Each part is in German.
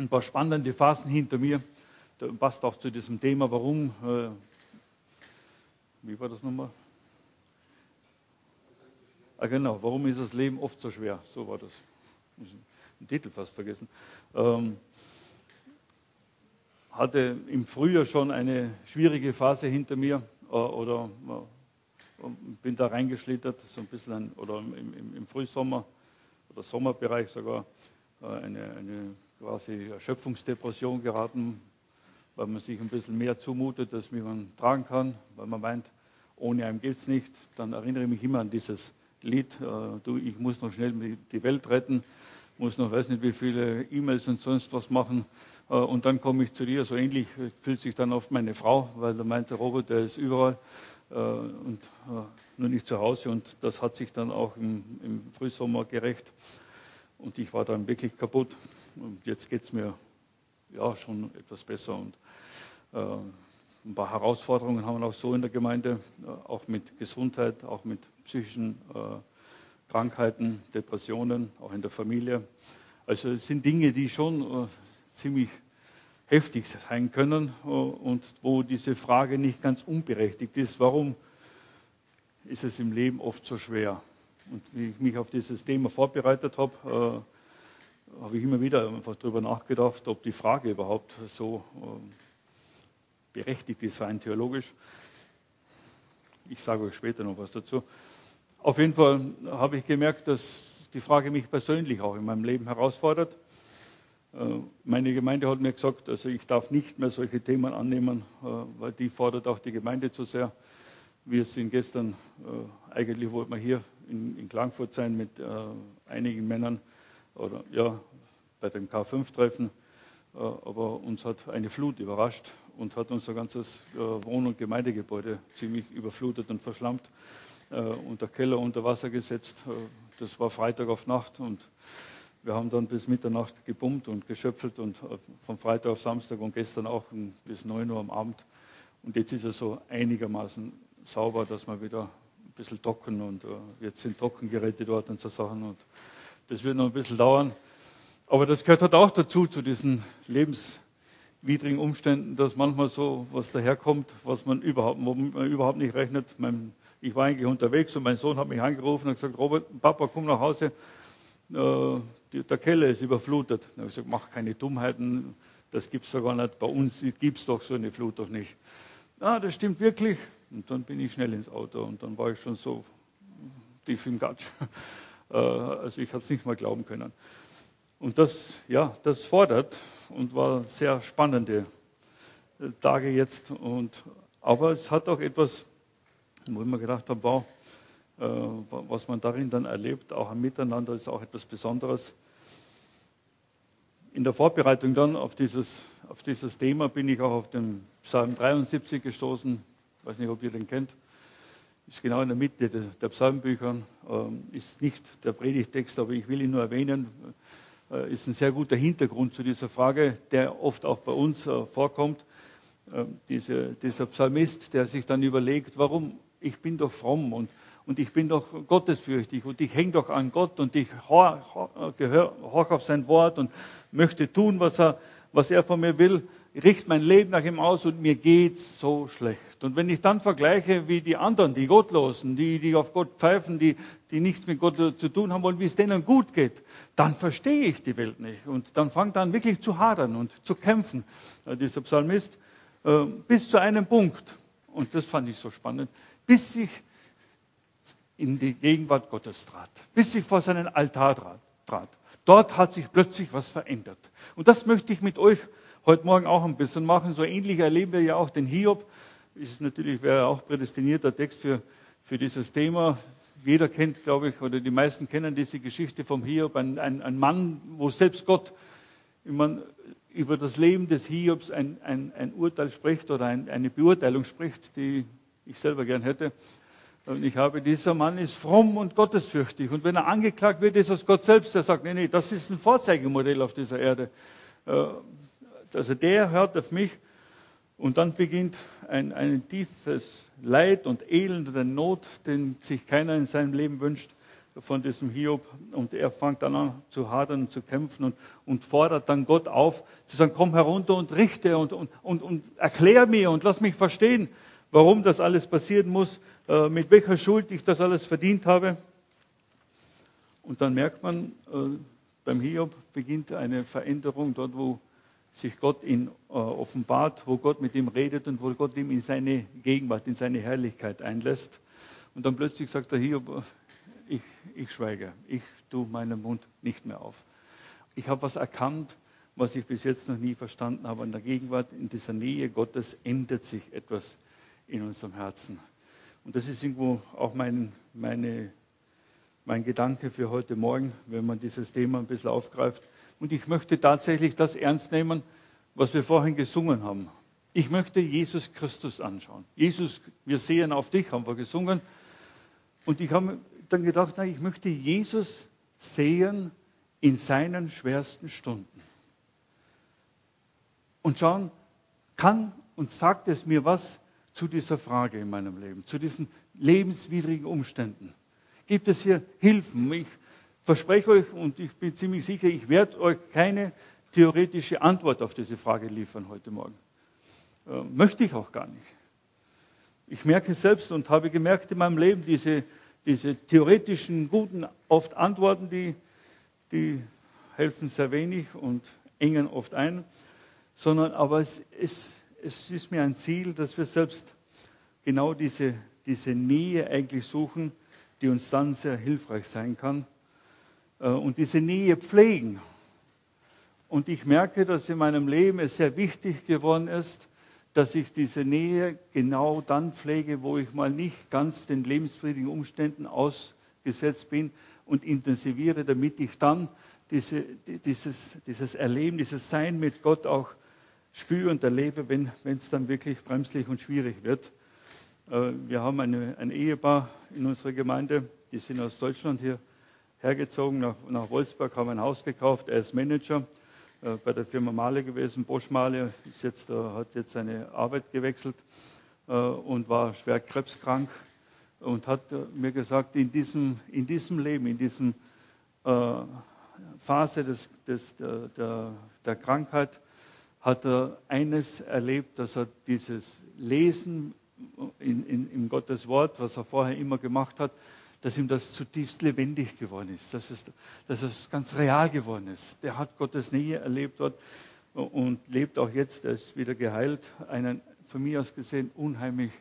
ein paar spannende Phasen hinter mir. Das passt auch zu diesem Thema, warum, äh, wie war das nochmal? Ah, genau, warum ist das Leben oft so schwer? So war das. Den Titel fast vergessen. Ähm, hatte im Frühjahr schon eine schwierige Phase hinter mir äh, oder äh, bin da reingeschlittert, so ein bisschen ein, oder im, im, im, Frühsommer oder Sommerbereich sogar äh, eine, eine quasi Erschöpfungsdepression geraten, weil man sich ein bisschen mehr zumutet, als man tragen kann, weil man meint, ohne einem geht es nicht. Dann erinnere ich mich immer an dieses Lied, äh, du, ich muss noch schnell die Welt retten, muss noch weiß nicht wie viele E-Mails und sonst was machen äh, und dann komme ich zu dir. So ähnlich fühlt sich dann oft meine Frau, weil der meinte, Robert, der ist überall äh, und nur nicht zu Hause und das hat sich dann auch im, im Frühsommer gerecht und ich war dann wirklich kaputt und jetzt geht es mir ja schon etwas besser und ein paar Herausforderungen haben wir auch so in der Gemeinde, auch mit Gesundheit, auch mit psychischen äh, Krankheiten, Depressionen, auch in der Familie. Also es sind Dinge, die schon äh, ziemlich heftig sein können äh, und wo diese Frage nicht ganz unberechtigt ist, warum ist es im Leben oft so schwer? Und wie ich mich auf dieses Thema vorbereitet habe, äh, habe ich immer wieder einfach darüber nachgedacht, ob die Frage überhaupt so äh, berechtigt ist, rein theologisch. Ich sage euch später noch was dazu. Auf jeden Fall habe ich gemerkt, dass die Frage mich persönlich auch in meinem Leben herausfordert. Äh, meine Gemeinde hat mir gesagt, also ich darf nicht mehr solche Themen annehmen, äh, weil die fordert auch die Gemeinde zu sehr. Wir sind gestern, äh, eigentlich wollten wir hier in, in Klagenfurt sein mit einigen Männern oder ja, bei dem K5-Treffen, aber uns hat eine Flut überrascht und hat unser ganzes Wohn- und Gemeindegebäude ziemlich überflutet und verschlammt äh, und der Keller unter Wasser gesetzt. Äh, das war Freitag auf Nacht und wir haben dann bis Mitternacht gepumpt und geschöpfelt und äh, von Freitag auf Samstag und gestern auch bis 9 Uhr am Abend. Und jetzt ist es so einigermaßen sauber, dass wir wieder ein bisschen trocken und jetzt sind Trockengeräte dort und so Sachen und das wird noch ein bisschen dauern. Aber das gehört halt auch dazu, zu diesen lebenswidrigen Umständen, dass manchmal so was daherkommt, was man überhaupt, man überhaupt nicht rechnet. Mein ich war eigentlich unterwegs und mein Sohn hat mich angerufen und gesagt, Robert, Papa, komm nach Hause, äh, der Keller ist überflutet. Dann habe ich gesagt, mach keine Dummheiten, das gibt es doch gar nicht. Bei uns gibt es doch so eine Flut doch nicht. Ja, das stimmt wirklich. Und dann bin ich schnell ins Auto und dann war ich schon so tief im Gatsch. Äh, also ich hatte es nicht mal glauben können. Und das, ja, das fordert und war sehr spannende äh, Tage jetzt. Und, aber es hat auch etwas wo ich mir gedacht habe, wow, äh, was man darin dann erlebt, auch am Miteinander, ist auch etwas Besonderes. In der Vorbereitung dann auf dieses, auf dieses Thema bin ich auch auf den Psalm 73 gestoßen. Ich weiß nicht, ob ihr den kennt. Ist genau in der Mitte der, der Psalmbücher. Ähm, ist nicht der Predigtext, aber ich will ihn nur erwähnen. Äh, ist ein sehr guter Hintergrund zu dieser Frage, der oft auch bei uns äh, vorkommt. Diese, dieser Psalmist, der sich dann überlegt, warum ich bin doch fromm und, und ich bin doch gottesfürchtig und ich hänge doch an Gott und ich gehöre hoch auf sein Wort und möchte tun, was er, was er von mir will, richte mein Leben nach ihm aus und mir geht's so schlecht. Und wenn ich dann vergleiche, wie die anderen, die Gottlosen, die, die auf Gott pfeifen, die, die nichts mit Gott zu tun haben wollen, wie es denen gut geht, dann verstehe ich die Welt nicht. Und dann fangt an wirklich zu hadern und zu kämpfen, dieser Psalmist, äh, bis zu einem Punkt. Und das fand ich so spannend bis ich in die Gegenwart Gottes trat, bis ich vor seinen Altar trat. Dort hat sich plötzlich was verändert. Und das möchte ich mit euch heute Morgen auch ein bisschen machen. So ähnlich erleben wir ja auch den Hiob. Ist natürlich wäre auch prädestinierter Text für, für dieses Thema. Jeder kennt, glaube ich, oder die meisten kennen diese Geschichte vom Hiob. Ein, ein, ein Mann, wo selbst Gott man, über das Leben des Hiobs ein, ein, ein Urteil spricht oder eine Beurteilung spricht, die ich selber gern hätte. Und ich habe, dieser Mann ist fromm und gottesfürchtig. Und wenn er angeklagt wird, ist es Gott selbst, der sagt, nee, nee, das ist ein Vorzeigemodell auf dieser Erde. Also der hört auf mich. Und dann beginnt ein, ein tiefes Leid und Elend und eine Not, den sich keiner in seinem Leben wünscht. von diesem Hiob und er fängt dann an zu hadern und zu kämpfen und, und fordert dann Gott auf, zu sagen, komm herunter und richte und, und, und, und erklär mir und lass mich verstehen, warum das alles passieren muss, äh, mit welcher Schuld ich das alles verdient habe. Und dann merkt man, äh, beim Hiob beginnt eine Veränderung dort, wo sich Gott ihn äh, offenbart, wo Gott mit ihm redet und wo Gott ihm in seine Gegenwart, in seine Herrlichkeit einlässt. Und dann plötzlich sagt der Hiob, ich, ich schweige, ich tue meinen Mund nicht mehr auf. Ich habe was erkannt, was ich bis jetzt noch nie verstanden habe. In der Gegenwart, in dieser Nähe Gottes ändert sich etwas in unserem Herzen. Und das ist irgendwo auch mein, meine, mein Gedanke für heute Morgen, wenn man dieses Thema ein bisschen aufgreift. Und ich möchte tatsächlich das ernst nehmen, was wir vorhin gesungen haben. Ich möchte Jesus Christus anschauen. Jesus, wir sehen auf dich, haben wir gesungen. Und ich habe dann gedacht, na, ich möchte Jesus sehen in seinen schwersten Stunden. Und schauen, kann und sagt es mir was zu dieser Frage in meinem Leben, zu diesen lebenswidrigen Umständen? Gibt es hier Hilfen? Ich verspreche euch und ich bin ziemlich sicher, ich werde euch keine theoretische Antwort auf diese Frage liefern heute Morgen. Äh, möchte ich auch gar nicht. Ich merke selbst und habe gemerkt in meinem Leben, diese diese theoretischen guten oft Antworten, die, die helfen sehr wenig und engen oft ein, sondern aber es, es, es ist mir ein Ziel, dass wir selbst genau diese, diese Nähe eigentlich suchen, die uns dann sehr hilfreich sein kann und diese Nähe pflegen. Und ich merke, dass in meinem Leben es sehr wichtig geworden ist, dass ich diese Nähe genau dann pflege, wo ich mal nicht ganz den lebensfriedigen Umständen ausgesetzt bin und intensiviere, damit ich dann diese, dieses, dieses Erleben, dieses Sein mit Gott auch spüre und erlebe, wenn es dann wirklich bremslich und schwierig wird. Äh, wir haben eine, ein Ehepaar in unserer Gemeinde, die sind aus Deutschland hier hergezogen, nach, nach Wolfsburg, haben ein Haus gekauft, er ist Manager äh, bei der Firma Male gewesen. Bosch Male ist jetzt, äh, hat jetzt seine Arbeit gewechselt äh, und war schwer krebskrank und hat mir gesagt, in diesem, in diesem Leben, in diesem Phase des, des, der, der, der Krankheit, hat er eines erlebt, dass er dieses Lesen in, in, in Gottes Wort, was er vorher immer gemacht hat, dass ihm das zutiefst lebendig geworden ist, dass es, dass es ganz real geworden ist. Der hat Gottes Nähe erlebt dort und lebt auch jetzt, er ist wieder geheilt, einen von mir aus gesehen unheimlich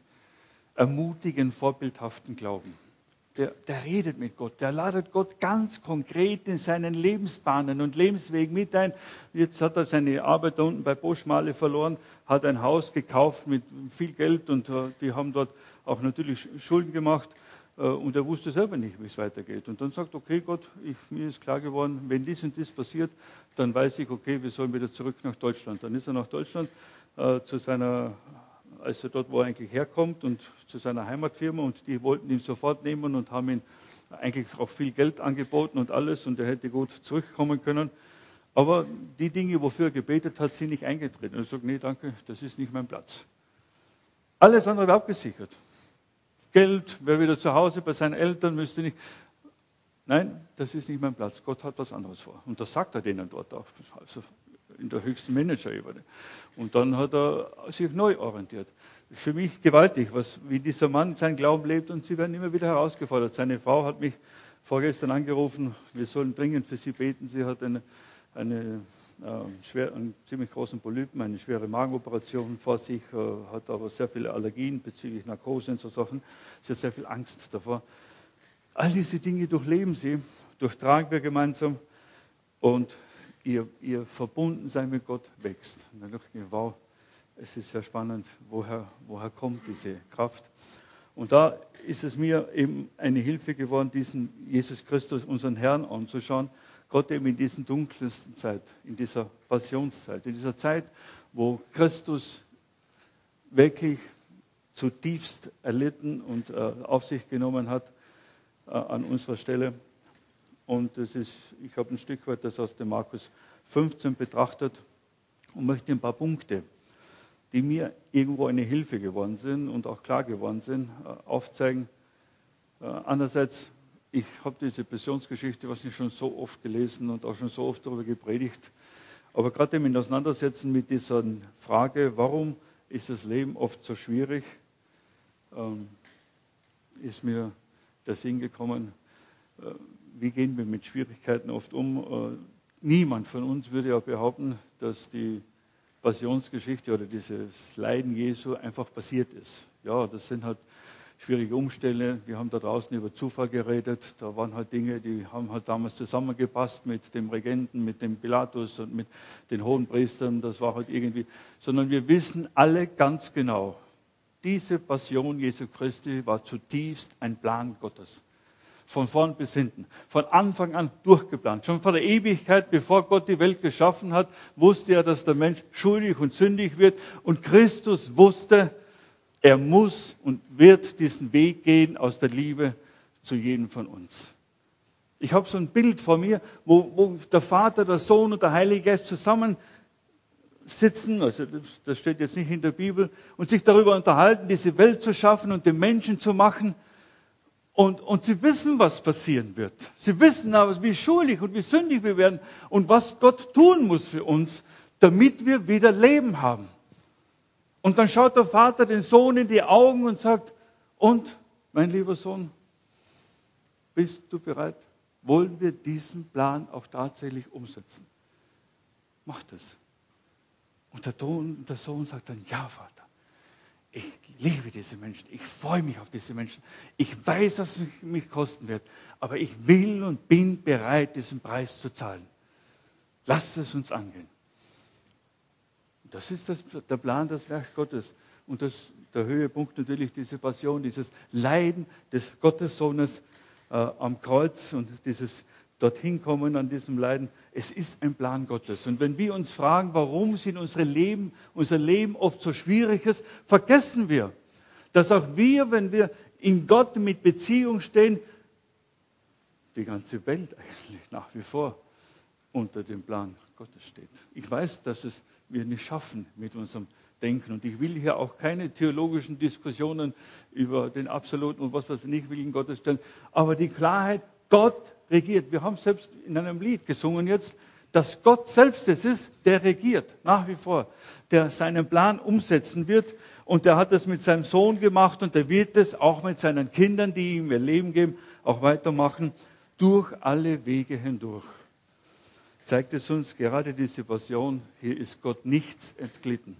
ermutigen, vorbildhaften Glauben. Der, der, redet mit Gott, der ladet Gott ganz konkret in seinen Lebensbahnen und Lebenswegen mit ein. Jetzt hat er seine Arbeit da unten bei Boschmale verloren, hat ein Haus gekauft mit viel Geld und äh, die haben dort auch natürlich Schulden gemacht. Äh, und er wusste selber nicht, wie es weitergeht. Und dann sagt, okay, Gott, ich, mir ist klar geworden, wenn dies und dies passiert, dann weiß ich, okay, wir sollen wieder zurück nach Deutschland. Dann ist er nach Deutschland äh, zu seiner, also dort, wo er eigentlich herkommt und zu seiner Heimatfirma und die wollten ihn sofort nehmen und haben ihm eigentlich auch viel Geld angeboten und alles und er hätte gut zurückkommen können. Aber die Dinge, wofür er gebetet hat, sind nicht eingetreten. Und er sagt, nee, danke, das ist nicht mein Platz. Alles andere war abgesichert. Geld, wäre wieder zu Hause bei seinen Eltern, müsste nicht. Nein, das ist nicht mein Platz. Gott hat was anderes vor. Und das sagt er denen dort auch, also in der höchsten Managerebene. Und dann hat er sich neu orientiert. Für mich gewaltig, was, wie dieser Mann seinen Glauben lebt und sie werden immer wieder herausgefordert. Seine Frau hat mich vorgestern angerufen, wir sollen dringend für sie beten. Sie hat eine, eine schwer, einen ziemlich großen Polypen, eine schwere Magenoperation vor sich, äh, hat aber sehr viele Allergien bezüglich Narkose und so Sachen. Sie hat sehr viel Angst davor. All diese Dinge durchleben sie, durchtragen wir gemeinsam und ihr, ihr Verbundensein mit Gott wächst. Und dann dachte ich mir, wow, es ist sehr spannend, woher, woher kommt diese Kraft. Und da ist es mir eben eine Hilfe geworden, diesen Jesus Christus, unseren Herrn, anzuschauen Gott eben in dieser dunkelsten Zeit, in dieser Passionszeit, in dieser Zeit, wo Christus wirklich zutiefst erlitten und äh, auf sich genommen hat äh, an unserer Stelle. Und das ist, ich habe ein Stück weit das aus dem Markus 15 betrachtet und möchte ein paar Punkte, die mir irgendwo eine Hilfe geworden sind und auch klar geworden sind, äh, aufzeigen. Äh, andererseits ich habe diese Passionsgeschichte, was ich schon so oft gelesen und auch schon so oft darüber gepredigt. Aber gerade im Auseinandersetzen mit dieser Frage, warum ist das Leben oft so schwierig, ähm, ist mir der Sinn gekommen, äh, wie gehen wir mit Schwierigkeiten oft um. Äh, niemand von uns würde ja behaupten, dass die Passionsgeschichte oder dieses Leiden Jesu einfach passiert ist. Ja, das sind halt schwierige Umstände. Wir haben da draußen über Zufall geredet. Da waren halt Dinge, die haben halt damals zusammengepasst mit dem Regenten, mit dem Pilatus und mit den hohen Priestern. Das war halt irgendwie, sondern wir wissen alle ganz genau, diese Passion Jesu Christi war zutiefst ein Plan Gottes. Von vorn bis hinten. Von Anfang an durchgeplant. Schon vor der Ewigkeit, bevor Gott die Welt geschaffen hat, wusste er, dass der Mensch schuldig und sündig wird. Und Christus wusste, er muss und wird diesen Weg gehen aus der Liebe zu jedem von uns. Ich habe so ein Bild vor mir, wo, wo, der Vater, der Sohn und der Heilige Geist zusammen sitzen, also das steht jetzt nicht in der Bibel, und sich darüber unterhalten, diese Welt zu schaffen und den Menschen zu machen. Und, und sie wissen, was passieren wird. Sie wissen aber, wie schuldig und wie sündig wir werden und was Gott tun muss für uns, damit wir wieder Leben haben. Und dann schaut der Vater den Sohn in die Augen und sagt, und, mein lieber Sohn, bist du bereit? Wollen wir diesen Plan auch tatsächlich umsetzen? Mach das. Und der, Sohn, der Sohn sagt dann, ja, Vater, ich liebe diese Menschen, ich freue mich auf diese Menschen. Ich weiß, dass es mich kosten wird, aber ich will und bin bereit, diesen Preis zu zahlen. Lasst es uns angehen. Das ist das, der Plan, das Werk Gottes. Und das, der Höhepunkt natürlich diese Passion, dieses Leiden des Gottessohnes äh, am Kreuz und dieses dorthin kommen an diesem Leiden. Es ist ein Plan Gottes. Und wenn wir uns fragen, warum sind unsere Leben, unser Leben oft so schwierig ist, vergessen wir, dass auch wir, wenn wir in Gott mit Beziehung stehen, die ganze Welt eigentlich nach wie vor unter dem Plan Gottes steht. Ich weiß, dass es wir nicht schaffen mit unserem Denken. Und ich will hier auch keine theologischen Diskussionen über den Absoluten und was, was wir nicht will in Gottes stellen. Aber die Klarheit, Gott regiert. Wir haben selbst in einem Lied gesungen jetzt, dass Gott selbst es ist, der regiert, nach wie vor, der seinen Plan umsetzen wird. Und der hat es mit seinem Sohn gemacht und der wird es auch mit seinen Kindern, die ihm ihr Leben geben, auch weitermachen, durch alle Wege hindurch zeigt es uns gerade diese Passion, hier ist Gott nichts entglitten.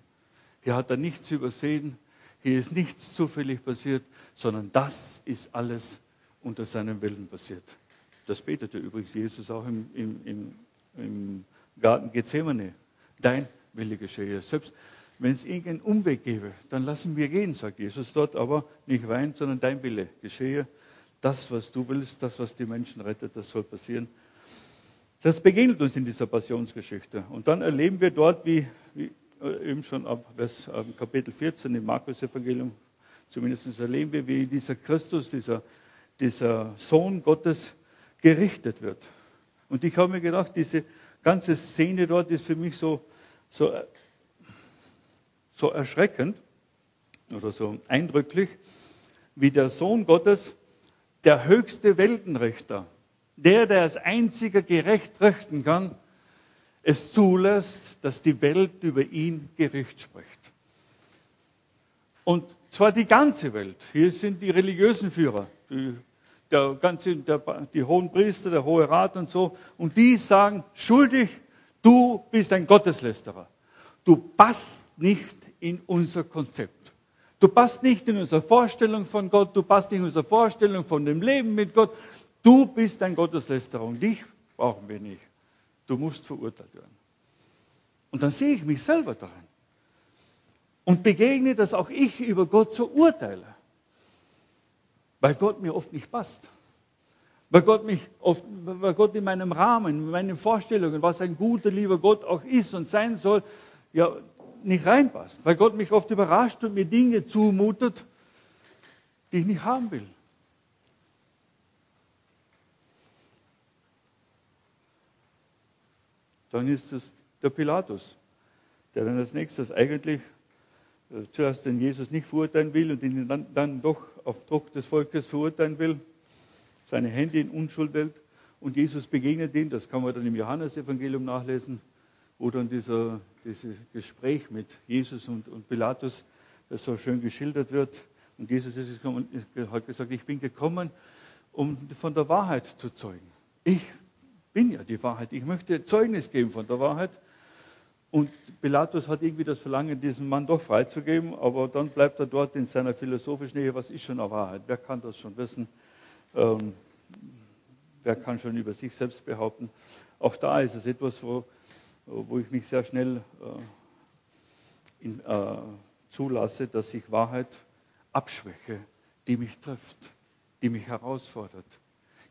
Hier hat er nichts übersehen, hier ist nichts zufällig passiert, sondern das ist alles unter seinem Willen passiert. Das betete übrigens Jesus auch im, im, im, im Garten Gethsemane. Dein Wille geschehe. Selbst wenn es irgendeinen Umweg gäbe, dann lassen wir gehen, sagt Jesus dort, aber nicht weinen, sondern dein Wille geschehe. Das, was du willst, das, was die Menschen rettet, das soll passieren. Das begegnet uns in dieser Passionsgeschichte. Und dann erleben wir dort, wie, wie äh, eben schon ab Vers, ab Kapitel 14 im Markus-Evangelium, zumindest erleben wir, wie dieser Christus, dieser, dieser Sohn Gottes, gerichtet wird. Und ich habe mir gedacht, diese ganze Szene dort ist für mich so, so, so erschreckend oder so eindrücklich, wie der Sohn Gottes, der höchste Weltenrichter, der, der als einziger gerecht richten kann, es zulässt, dass die Welt über ihn Gericht spricht. Und zwar die ganze Welt. Hier sind die religiösen Führer, die, der ganze, der, die hohen Priester, der Hohe Rat und so. Und die sagen, schuldig, du bist ein Gotteslästerer. Du passt nicht in unser Konzept. Du passt nicht in unsere Vorstellung von Gott, du passt nicht in unsere Vorstellung von dem Leben mit Gott, Du bist ein Gotteslästerer und dich brauchen wir nicht. Du musst verurteilt werden. Und dann sehe ich mich selber darin und begegne, dass auch ich über Gott so urteile, weil Gott mir oft nicht passt. Weil Gott mich oft, weil Gott in meinem Rahmen, in meinen Vorstellungen, was ein guter, lieber Gott auch ist und sein soll, ja, nicht reinpasst. Weil Gott mich oft überrascht und mir Dinge zumutet, die ich nicht haben will. Dann ist es der Pilatus, der dann als nächstes eigentlich äh, zuerst den Jesus nicht verurteilen will und ihn dann, dann doch auf Druck des Volkes verurteilen will. seine Hände in Unschuld hält und Jesus begegnet ihm, das kann man dann im Johannesevangelium nachlesen, wo dann dieser, dieses Gespräch mit Jesus und, und Pilatus das so schön geschildert wird. Und Jesus ist gekommen, hat gesagt, ich bin gekommen, um von der Wahrheit zu zeugen. Ich bin ja die Wahrheit. Ich möchte Zeugnis geben von der Wahrheit. Und Pilatus hat irgendwie das Verlangen, diesen Mann doch freizugeben, aber dann bleibt er dort in seiner philosophischen Nähe. Was ist schon eine Wahrheit? Wer kann das schon wissen? Ähm, wer kann schon über sich selbst behaupten? Auch da ist es etwas, wo, wo ich mich sehr schnell äh, in, äh, zulasse, dass ich Wahrheit abschwäche, die mich trifft, die mich herausfordert,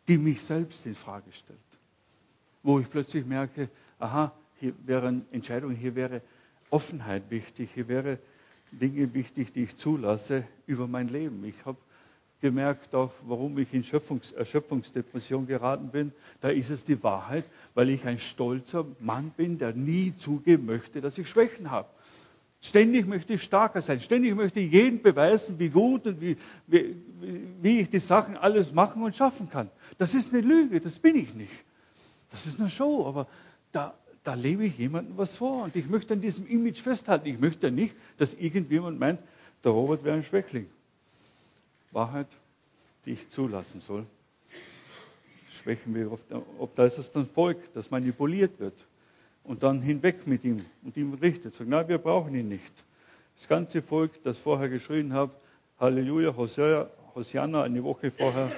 die mich selbst in Frage stellt. Wo ich plötzlich merke, aha, hier wären Entscheidungen, hier wäre Offenheit wichtig, hier wäre Dinge wichtig, die ich zulasse über mein Leben. Ich habe gemerkt auch, warum ich in Schöpfungs Erschöpfungsdepression geraten bin. Da ist es die Wahrheit, weil ich ein stolzer Mann bin, der nie zugeben möchte, dass ich Schwächen habe. Ständig möchte ich stärker sein. Ständig möchte ich jedem beweisen, wie gut und wie, wie, wie ich die Sachen alles machen und schaffen kann. Das ist eine Lüge, das bin ich nicht. Das ist eine Show, aber da, da lebe ich jemandem was vor und ich möchte an diesem Image festhalten. Ich möchte nicht, dass irgendjemand meint, der Robert wäre ein Schwächling. Wahrheit, die ich zulassen soll. Schwächen wir oft, ob da ist es dann Volk, das manipuliert wird und dann hinweg mit ihm und ihm richtet. Sagt, nein, wir brauchen ihn nicht. Das ganze Volk, das vorher geschrien hat, Halleluja, Hosianna, eine Woche vorher,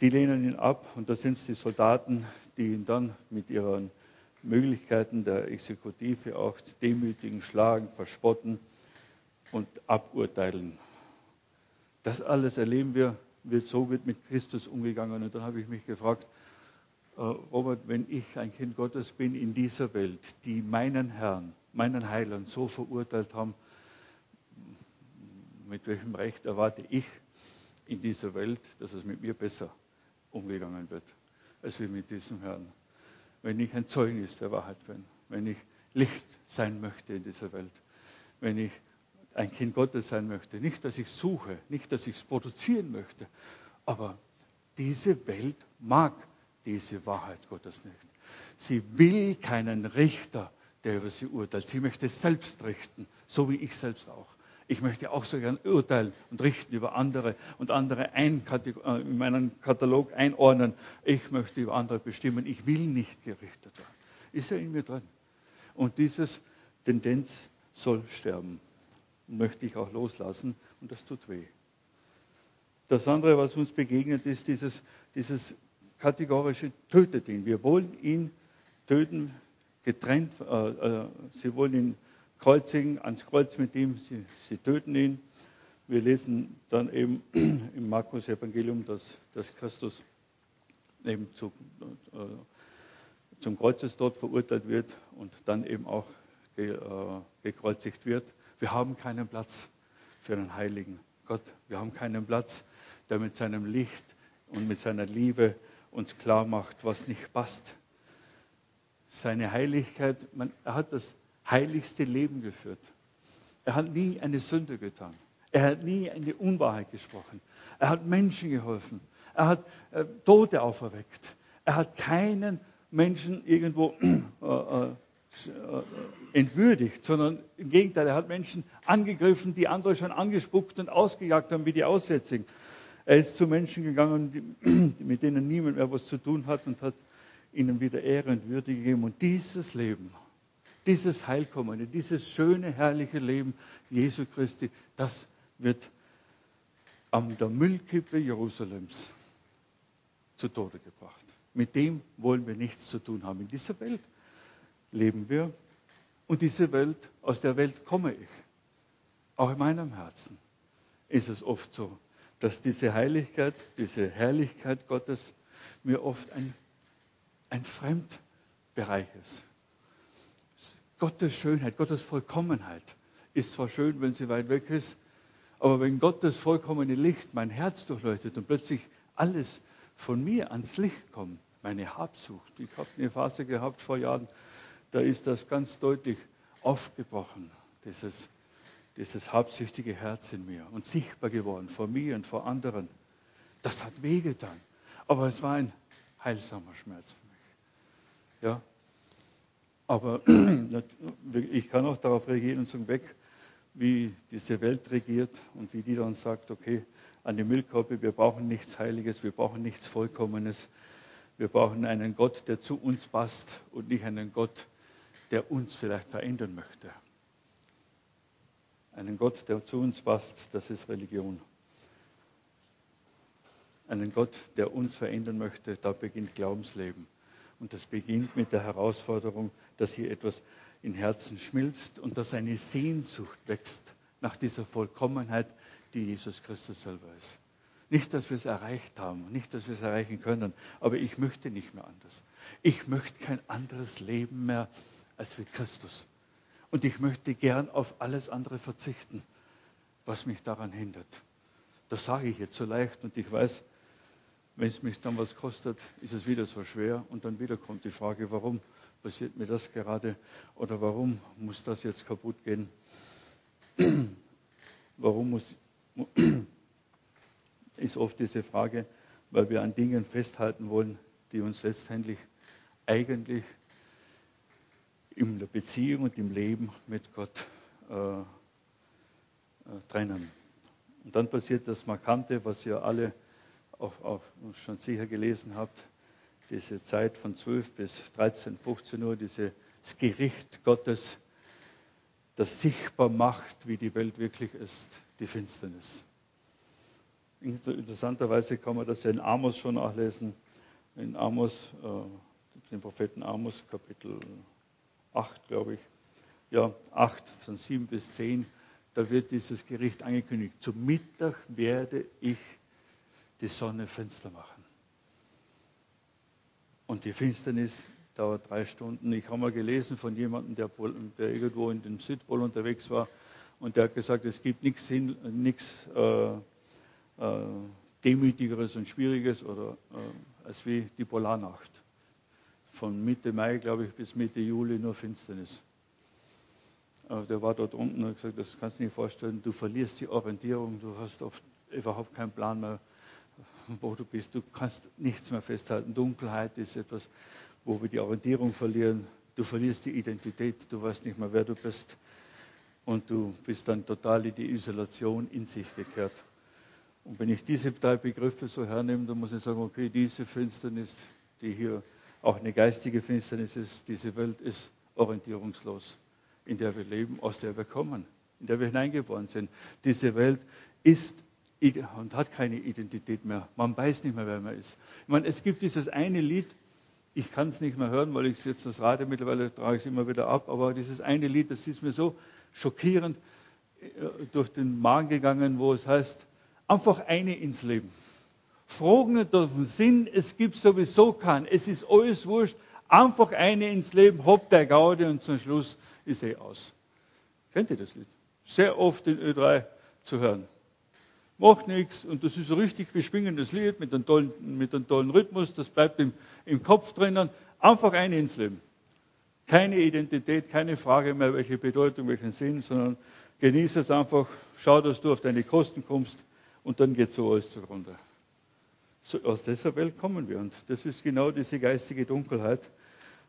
die lehnen ihn ab und da sind es die Soldaten, die ihn dann mit ihren Möglichkeiten der Exekutive auch demütigen, schlagen, verspotten und aburteilen. Das alles erleben wir, wird so wird mit Christus umgegangen. Und dann habe ich mich gefragt, äh, Robert, wenn ich ein Kind Gottes bin in dieser Welt, die meinen Herrn, meinen Heiland so verurteilt haben, mit welchem Recht erwarte ich in dieser Welt, dass es mit mir besser umgegangen wird, als wie mit diesem Herrn? Wenn ich ein Zeugnis der Wahrheit bin, wenn ich Licht sein möchte in dieser Welt, wenn ich ein Kind Gottes sein möchte. Nicht, dass ich suche, nicht, dass ich es produzieren möchte, aber diese Welt mag diese Wahrheit Gottes nicht. Sie will keinen Richter, der über sie urteilt. Sie möchte selbst richten, so wie ich selbst auch. Ich möchte auch so gern urteilen und richten über andere und andere äh, in meinen Katalog einordnen. Ich möchte über andere bestimmen. Ich will nicht gerichtet werden. Ist ja in mir drin. Und diese Tendenz soll sterben möchte ich auch loslassen und das tut weh. Das andere, was uns begegnet, ist dieses, dieses kategorische Tötet ihn. Wir wollen ihn töten, getrennt. Äh, äh, sie wollen ihn kreuzigen, ans Kreuz mit ihm. Sie, sie töten ihn. Wir lesen dann eben im Markus Evangelium, dass, dass Christus eben zu, äh, zum Kreuzestod verurteilt wird und dann eben auch ge, äh, gekreuzigt wird. Wir haben keinen Platz für einen heiligen Gott. Wir haben keinen Platz, der mit seinem Licht und mit seiner Liebe uns klar macht, was nicht passt. Seine Heiligkeit, man, er hat das heiligste Leben geführt. Er hat nie eine Sünde getan. Er hat nie eine Unwahrheit gesprochen. Er hat Menschen geholfen. Er hat äh, Tote auferweckt. Er hat keinen Menschen irgendwo äh, äh entwürdigt, sondern im Gegenteil, er hat Menschen angegriffen, die andere schon angespuckt und ausgejagt haben, wie die Aussätzigen. Er ist zu Menschen gegangen, mit denen niemand mehr was zu tun hat und hat ihnen wieder Ehre und Würde gegeben. Und dieses Leben, dieses Heilkommende, dieses schöne, herrliche Leben Jesu Christi, das wird an der Müllkippe Jerusalems zu Tode gebracht. Mit dem wollen wir nichts zu tun haben in dieser Welt leben wir. Und diese Welt, aus der Welt komme ich. Auch in meinem Herzen ist es oft so, dass diese Heiligkeit, diese Herrlichkeit Gottes mir oft ein, ein Fremdbereich ist. Gottes Schönheit, Gottes Vollkommenheit ist zwar schön, wenn sie weit weg ist, aber wenn Gottes vollkommene Licht mein Herz durchleuchtet und plötzlich alles von mir ans Licht kommt, meine Habsucht. Ich habe eine Phase gehabt vor Jahren, da ist das ganz deutlich aufgebrochen, dieses, dieses habsüchtige Herz in mir und sichtbar geworden vor mir und vor anderen. Das hat wehgetan. Aber es war ein heilsamer Schmerz für mich. Ja. Aber ich kann auch darauf reagieren und sagen, weg, wie diese Welt regiert und wie die dann sagt, okay, an die Müllkoppe, wir brauchen nichts Heiliges, wir brauchen nichts Vollkommenes. Wir brauchen einen Gott, der zu uns passt und nicht einen Gott, der uns vielleicht verändern möchte. Einen Gott, der zu uns passt, das ist Religion. Einen Gott, der uns verändern möchte, da beginnt Glaubensleben. Und das beginnt mit der Herausforderung, dass hier etwas in Herzen schmilzt und dass eine Sehnsucht wächst nach dieser Vollkommenheit, die Jesus Christus selber ist. Nicht, dass wir es erreicht haben, nicht, dass wir es erreichen können, aber ich möchte nicht mehr anders. Ich möchte kein anderes Leben mehr als wie Christus. Und ich möchte gern auf alles andere verzichten, was mich daran hindert. Das sage ich jetzt so leicht und ich weiß, wenn es mich dann was kostet, ist es wieder so schwer und dann wieder kommt die Frage, warum passiert mir das gerade oder warum muss das jetzt kaputt gehen? warum muss, ist oft diese Frage, weil wir an Dingen festhalten wollen, die uns letztendlich eigentlich in der Beziehung und im Leben mit Gott äh, äh, trennen. Und dann passiert das Markante, was ihr alle auch, auch schon sicher gelesen habt, diese Zeit von 12 bis 13, 15 Uhr, dieses Gericht Gottes, das sichtbar macht, wie die Welt wirklich ist, die Finsternis. Interessanterweise kann man das ja in Amos schon nachlesen, in Amos, äh, den Propheten Amos, Kapitel 8, glaube ich, ja, 8 von 7 bis 10, da wird dieses Gericht angekündigt. Zum Mittag werde ich die Sonne finster machen. Und die Finsternis dauert drei Stunden. Ich habe mal gelesen von jemandem, der, der irgendwo in dem Südpol unterwegs war und der hat gesagt, es gibt nichts, äh, äh, Demütigeres und Schwieriges oder, äh, als wie die Polarnacht. Von Mitte Mai, glaube ich, bis Mitte Juli nur Finsternis. Äh, der war dort unten und hat gesagt, das kannst du dir nicht vorstellen, du verlierst die Orientierung, du hast oft überhaupt keinen Plan mehr, wo du bist. Du kannst nichts mehr festhalten. Dunkelheit ist etwas, wo wir die Orientierung verlieren. Du verlierst die Identität, du weißt nicht mehr, wer du bist. Und du bist dann total in die Isolation in sich gekehrt. Und wenn ich diese drei Begriffe so hernehme, dann muss ich sagen, okay, diese Finsternis, die hier auch eine geistige Finsternis ist, diese Welt ist orientierungslos, in der wir leben, aus der wir kommen, in der wir hineingeboren sind. Diese Welt ist und hat keine Identität mehr. Man weiß nicht mehr, wer man ist. Ich meine, es gibt dieses eine Lied, ich kann es nicht mehr hören, weil ich jetzt das Radio mittlerweile trage ich es immer wieder ab, aber dieses eine Lied, das ist mir so schockierend äh, durch den Magen gegangen, wo es heißt, einfach eine ins Leben. Fragen nicht durch den Sinn, es gibt sowieso keinen, es ist alles wurscht, einfach eine ins Leben, hopp der Gaude und zum Schluss ist eh aus. Kennt ihr das Lied? Sehr oft in Ö3 zu hören macht nichts und das ist ein richtig beschwingendes Lied mit einem tollen, mit einem tollen Rhythmus, das bleibt im, im Kopf drinnen. Einfach ein ins Leben. Keine Identität, keine Frage mehr, welche Bedeutung, welchen Sinn, sondern genieße es einfach, schau, dass du auf deine Kosten kommst und dann geht so alles zugrunde. So, aus dieser Welt kommen wir und das ist genau diese geistige Dunkelheit,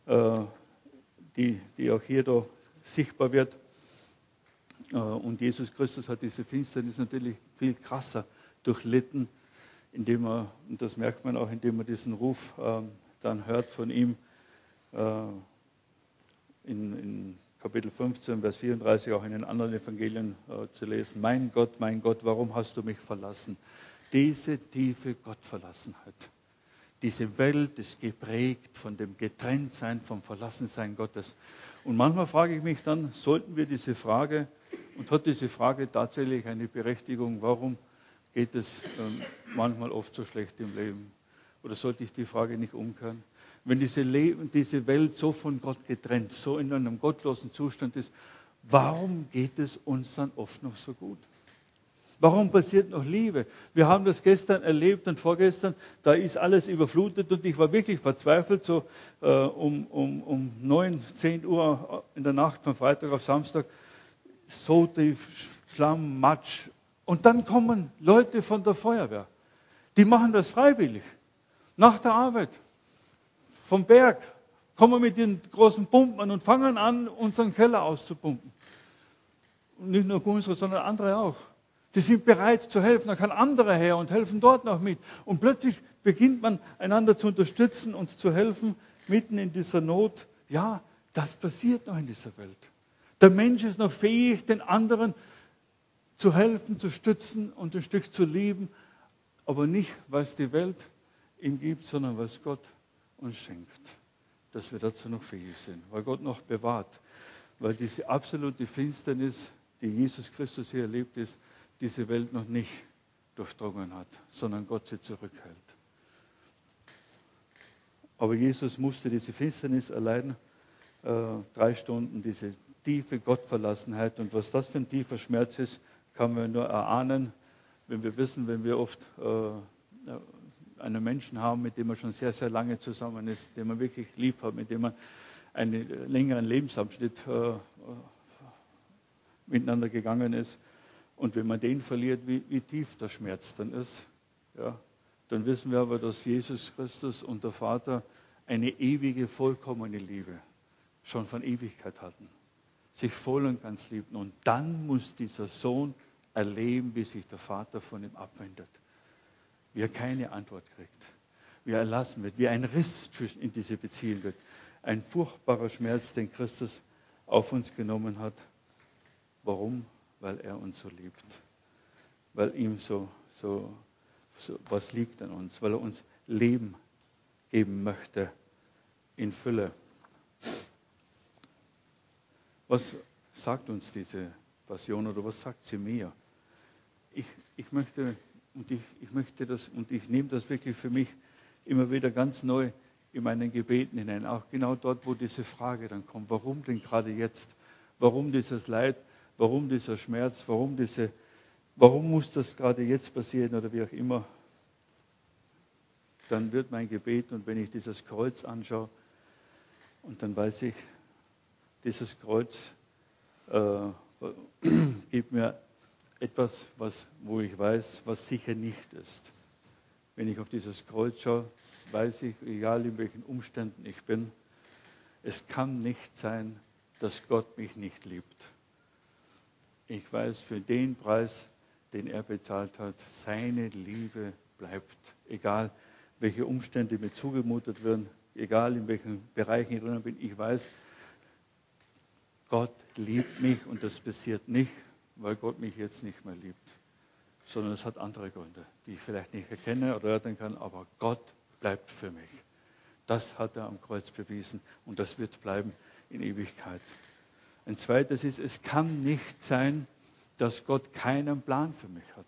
äh, die, die auch hier da sichtbar wird. Äh, und Jesus Christus hat diese Finsternis natürlich viel krasser durchlitten, indem er, und das merkt man auch, indem er diesen Ruf ähm, dann hört von ihm äh, in, in, Kapitel 15, Vers 34, auch in den anderen Evangelien äh, zu lesen. Mein Gott, mein Gott, warum hast du mich verlassen? Diese tiefe Gottverlassenheit. Diese Welt ist geprägt von dem Getrenntsein, vom Verlassensein Gottes. Und manchmal frage ich mich dann, sollten wir diese Frage und hat diese Frage tatsächlich eine Berechtigung, warum geht es ähm, manchmal oft so schlecht im Leben? Oder sollte ich die Frage nicht umkehren? Wenn diese, Leben, diese Welt so von Gott getrennt, so in einem gottlosen Zustand ist, warum geht es uns dann oft noch so gut? Warum passiert noch Liebe? Wir haben das gestern erlebt und vorgestern, da ist alles überflutet und ich war wirklich verzweifelt, so äh, um, um, um 9, 10 Uhr in der Nacht von Freitag auf Samstag so tief, Schlamm, Matsch. Und dann kommen Leute von der Feuerwehr. Die machen das freiwillig. Nach der Arbeit, vom Berg, kommen mit den großen Pumpen und fangen an, unseren Keller auszupumpen. Und nicht nur unsere, sondern andere auch. Sie sind bereit zu helfen. Da kann andere her und helfen dort noch mit. Und plötzlich beginnt man einander zu unterstützen und zu helfen mitten in dieser Not. Ja, das passiert noch in dieser Welt. Der Mensch ist noch fähig, den anderen zu helfen, zu stützen und ein Stück zu lieben, aber nicht, was die Welt ihm gibt, sondern was Gott uns schenkt, dass wir dazu noch fähig sind, weil Gott noch bewahrt, weil diese absolute Finsternis, die Jesus Christus hier erlebt ist, diese Welt noch nicht durchdrungen hat, sondern Gott sie zurückhält. Aber Jesus musste diese Finsternis erleiden, äh, drei Stunden, diese tiefe Gottverlassenheit. Und was das für ein tiefer Schmerz ist, kann man nur erahnen, wenn wir wissen, wenn wir oft äh, einen Menschen haben, mit dem man schon sehr, sehr lange zusammen ist, den man wirklich lieb hat, mit dem man einen längeren Lebensabschnitt äh, miteinander gegangen ist. Und wenn man den verliert, wie, wie tief der Schmerz dann ist, ja, dann wissen wir aber, dass Jesus Christus und der Vater eine ewige, vollkommene Liebe schon von Ewigkeit hatten, sich voll und ganz liebten. Und dann muss dieser Sohn erleben, wie sich der Vater von ihm abwendet, wie er keine Antwort kriegt, wie er erlassen wird, wie ein Riss in diese Beziehung wird. Ein furchtbarer Schmerz, den Christus auf uns genommen hat. Warum? Weil er uns so liebt, weil ihm so, so, so was liegt an uns, weil er uns Leben geben möchte in Fülle. Was sagt uns diese Passion oder was sagt sie mir? Ich, ich möchte und ich, ich möchte das und ich nehme das wirklich für mich immer wieder ganz neu in meinen Gebeten hinein, auch genau dort, wo diese Frage dann kommt, warum denn gerade jetzt? Warum dieses Leid? Warum dieser Schmerz? Warum diese warum muss das gerade jetzt passieren oder wie auch immer? Dann wird mein Gebet und wenn ich dieses Kreuz anschaue und dann weiß ich, dieses Kreuz äh, gibt mir etwas, was, wo ich weiß, was sicher nicht ist. Wenn ich auf dieses Kreuz schaue, weiß ich, egal in welchen Umständen ich bin, es kann nicht sein, dass Gott mich nicht liebt. Ich weiß, für den Preis, den er bezahlt hat, seine Liebe bleibt. Egal, welche Umstände mir zugemutet werden, egal in welchen Bereichen ich drin bin, ich weiß, Gott liebt mich und das passiert nicht, weil Gott mich jetzt nicht mehr liebt, sondern es hat andere Gründe, die ich vielleicht nicht erkenne oder erörtern kann, aber Gott bleibt für mich. Das hat er am Kreuz bewiesen und das wird bleiben in Ewigkeit. Ein zweites ist, es kann nicht sein, dass Gott keinen Plan für mich hat.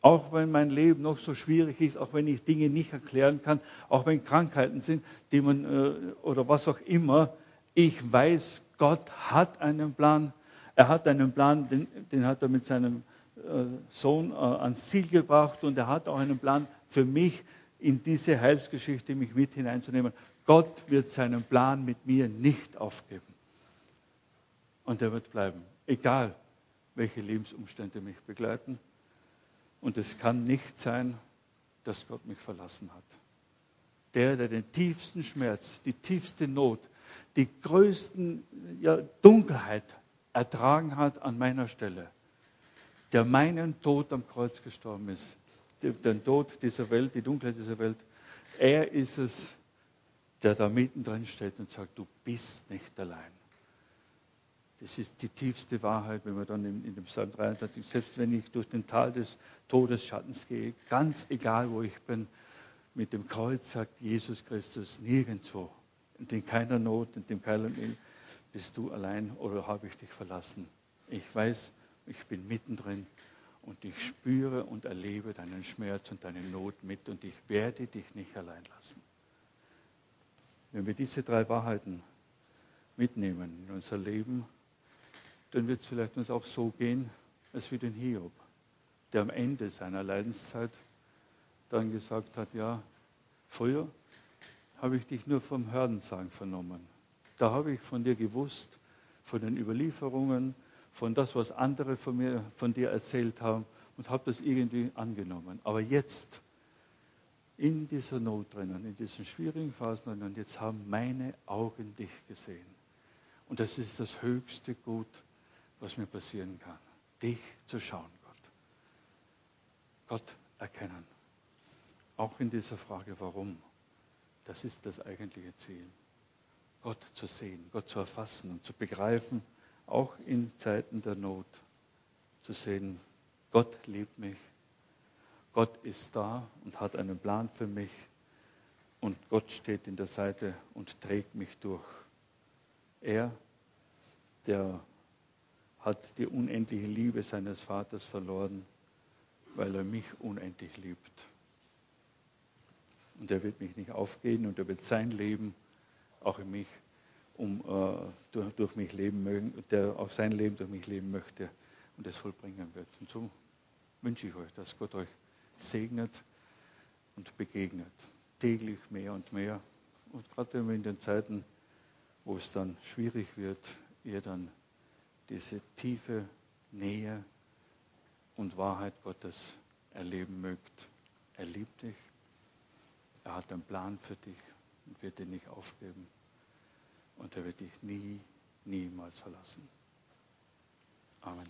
Auch wenn mein Leben noch so schwierig ist, auch wenn ich Dinge nicht erklären kann, auch wenn Krankheiten sind, die man äh, oder was auch immer, ich weiß, Gott hat einen Plan. Er hat einen Plan, den, den hat er mit seinem äh, Sohn äh, ans Ziel gebracht und er hat auch einen Plan für mich in diese Heilsgeschichte, mich mit hineinzunehmen. Gott wird seinen Plan mit mir nicht aufgeben. Und er wird bleiben, egal welche Lebensumstände mich begleiten. Und es kann nicht sein, dass Gott mich verlassen hat. Der, der den tiefsten Schmerz, die tiefste Not, die größten ja, Dunkelheit ertragen hat an meiner Stelle, der meinen Tod am Kreuz gestorben ist, den Tod dieser Welt, die Dunkelheit dieser Welt, er ist es, der da mittendrin steht und sagt, du bist nicht allein. Das ist die tiefste Wahrheit, wenn wir dann in, in dem Psalm 23, selbst wenn ich durch den Tal des Todesschattens gehe, ganz egal wo ich bin, mit dem Kreuz sagt Jesus Christus nirgendwo in dem keiner Not, in dem keiner Mehl, bist du allein oder habe ich dich verlassen. Ich weiß, ich bin mittendrin und ich spüre und erlebe deinen Schmerz und deine Not mit und ich werde dich nicht allein lassen. Wenn wir diese drei Wahrheiten mitnehmen in unser Leben, dann wird es vielleicht uns auch so gehen, als wie den Hiob, der am Ende seiner Leidenszeit dann gesagt hat, ja, früher habe ich dich nur vom Hörensagen vernommen. Da habe ich von dir gewusst, von den Überlieferungen, von das, was andere von mir, von dir erzählt haben und habe das irgendwie angenommen. Aber jetzt in dieser Not drinnen, in diesen schwierigen Phasen drinnen. Und jetzt haben meine Augen dich gesehen. Und das ist das höchste Gut, was mir passieren kann. Dich zu schauen, Gott. Gott erkennen. Auch in dieser Frage, warum. Das ist das eigentliche Ziel. Gott zu sehen, Gott zu erfassen und zu begreifen, auch in Zeiten der Not. Zu sehen, Gott liebt mich, Gott ist da und hat einen Plan für mich und Gott steht in der Seite und trägt mich durch. Er, der hat die unendliche Liebe seines Vaters verloren, weil er mich unendlich liebt. Und er wird mich nicht aufgehen und er wird sein Leben auch in mich, um, äh, durch, durch, mich leben mögen, der auch sein Leben durch mich leben möchte und es vollbringen wird. Und so wünsche ich euch, dass Gott euch segnet und begegnet. Täglich mehr und mehr. Und gerade in den Zeiten, wo es dann schwierig wird, ihr dann diese tiefe Nähe und Wahrheit Gottes erleben mögt. Er liebt dich. Er hat einen Plan für dich und wird dich nicht aufgeben. Und er wird dich nie, niemals verlassen. Amen.